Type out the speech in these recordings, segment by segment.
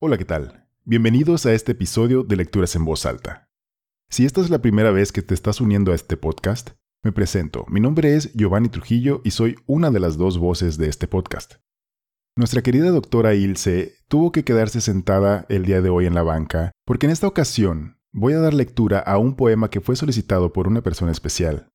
Hola, ¿qué tal? Bienvenidos a este episodio de Lecturas en Voz Alta. Si esta es la primera vez que te estás uniendo a este podcast, me presento. Mi nombre es Giovanni Trujillo y soy una de las dos voces de este podcast. Nuestra querida doctora Ilse tuvo que quedarse sentada el día de hoy en la banca porque en esta ocasión voy a dar lectura a un poema que fue solicitado por una persona especial.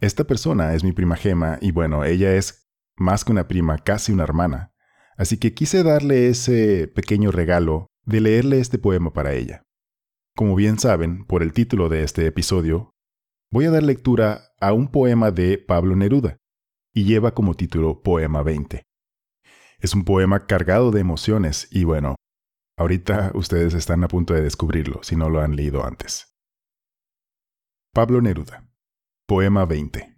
Esta persona es mi prima Gema y bueno, ella es más que una prima, casi una hermana. Así que quise darle ese pequeño regalo de leerle este poema para ella. Como bien saben, por el título de este episodio, voy a dar lectura a un poema de Pablo Neruda, y lleva como título Poema 20. Es un poema cargado de emociones y bueno, ahorita ustedes están a punto de descubrirlo si no lo han leído antes. Pablo Neruda, Poema 20.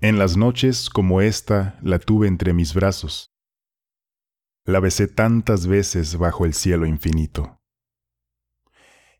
En las noches como esta la tuve entre mis brazos. La besé tantas veces bajo el cielo infinito.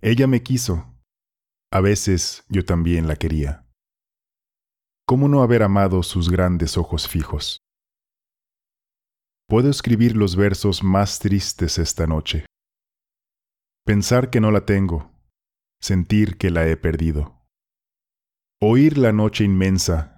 Ella me quiso. A veces yo también la quería. ¿Cómo no haber amado sus grandes ojos fijos? Puedo escribir los versos más tristes esta noche. Pensar que no la tengo, sentir que la he perdido. Oír la noche inmensa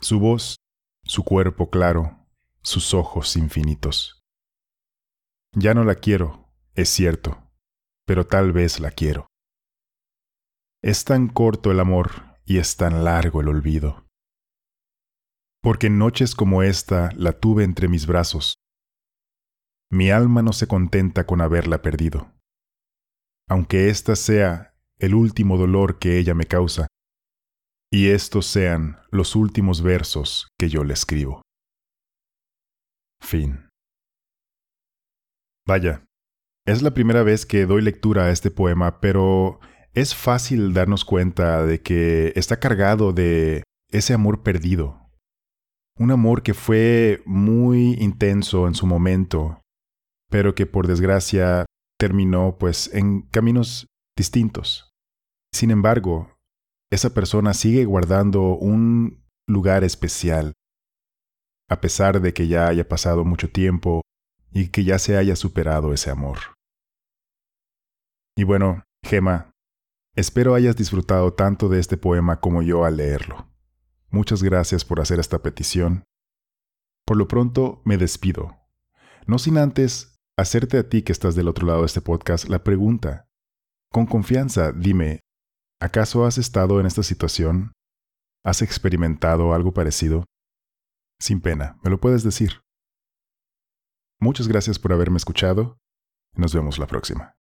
Su voz, su cuerpo claro, sus ojos infinitos. Ya no la quiero, es cierto, pero tal vez la quiero. Es tan corto el amor y es tan largo el olvido. Porque en noches como esta la tuve entre mis brazos. Mi alma no se contenta con haberla perdido. Aunque ésta sea el último dolor que ella me causa, y estos sean los últimos versos que yo le escribo. Fin. Vaya, es la primera vez que doy lectura a este poema, pero es fácil darnos cuenta de que está cargado de ese amor perdido. Un amor que fue muy intenso en su momento, pero que por desgracia terminó pues en caminos distintos. Sin embargo, esa persona sigue guardando un lugar especial, a pesar de que ya haya pasado mucho tiempo y que ya se haya superado ese amor. Y bueno, Gema, espero hayas disfrutado tanto de este poema como yo al leerlo. Muchas gracias por hacer esta petición. Por lo pronto me despido, no sin antes hacerte a ti que estás del otro lado de este podcast la pregunta. Con confianza, dime, ¿Acaso has estado en esta situación? ¿Has experimentado algo parecido? Sin pena, me lo puedes decir. Muchas gracias por haberme escuchado nos vemos la próxima.